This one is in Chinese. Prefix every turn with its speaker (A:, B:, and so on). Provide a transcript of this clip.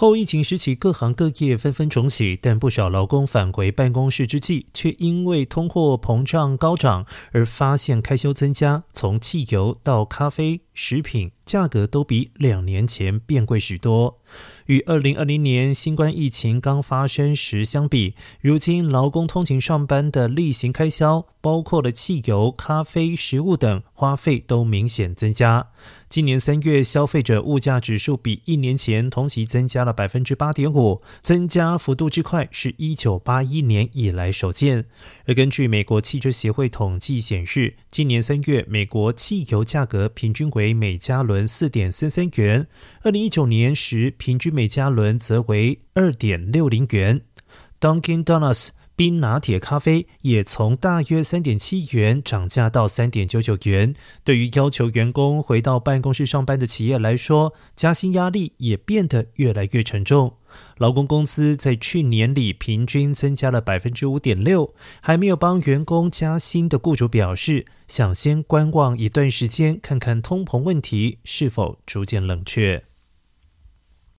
A: 后疫情时期，各行各业纷纷重启，但不少劳工返回办公室之际，却因为通货膨胀高涨而发现开销增加，从汽油到咖啡、食品。价格都比两年前变贵许多。与二零二零年新冠疫情刚发生时相比，如今劳工通勤上班的例行开销，包括了汽油、咖啡、食物等花费都明显增加。今年三月消费者物价指数比一年前同期增加了百分之八点五，增加幅度之快是一九八一年以来首见。而根据美国汽车协会统计显示，今年三月美国汽油价格平均为每加仑。四点三三元，二零一九年时平均每加仑则为二点六零元。Donkey Donuts 冰拿铁咖啡也从大约三点七元涨价到三点九九元。对于要求员工回到办公室上班的企业来说，加薪压力也变得越来越沉重。劳工工资在去年里平均增加了百分之五点六，还没有帮员工加薪的雇主表示，想先观望一段时间，看看通膨问题是否逐渐冷却。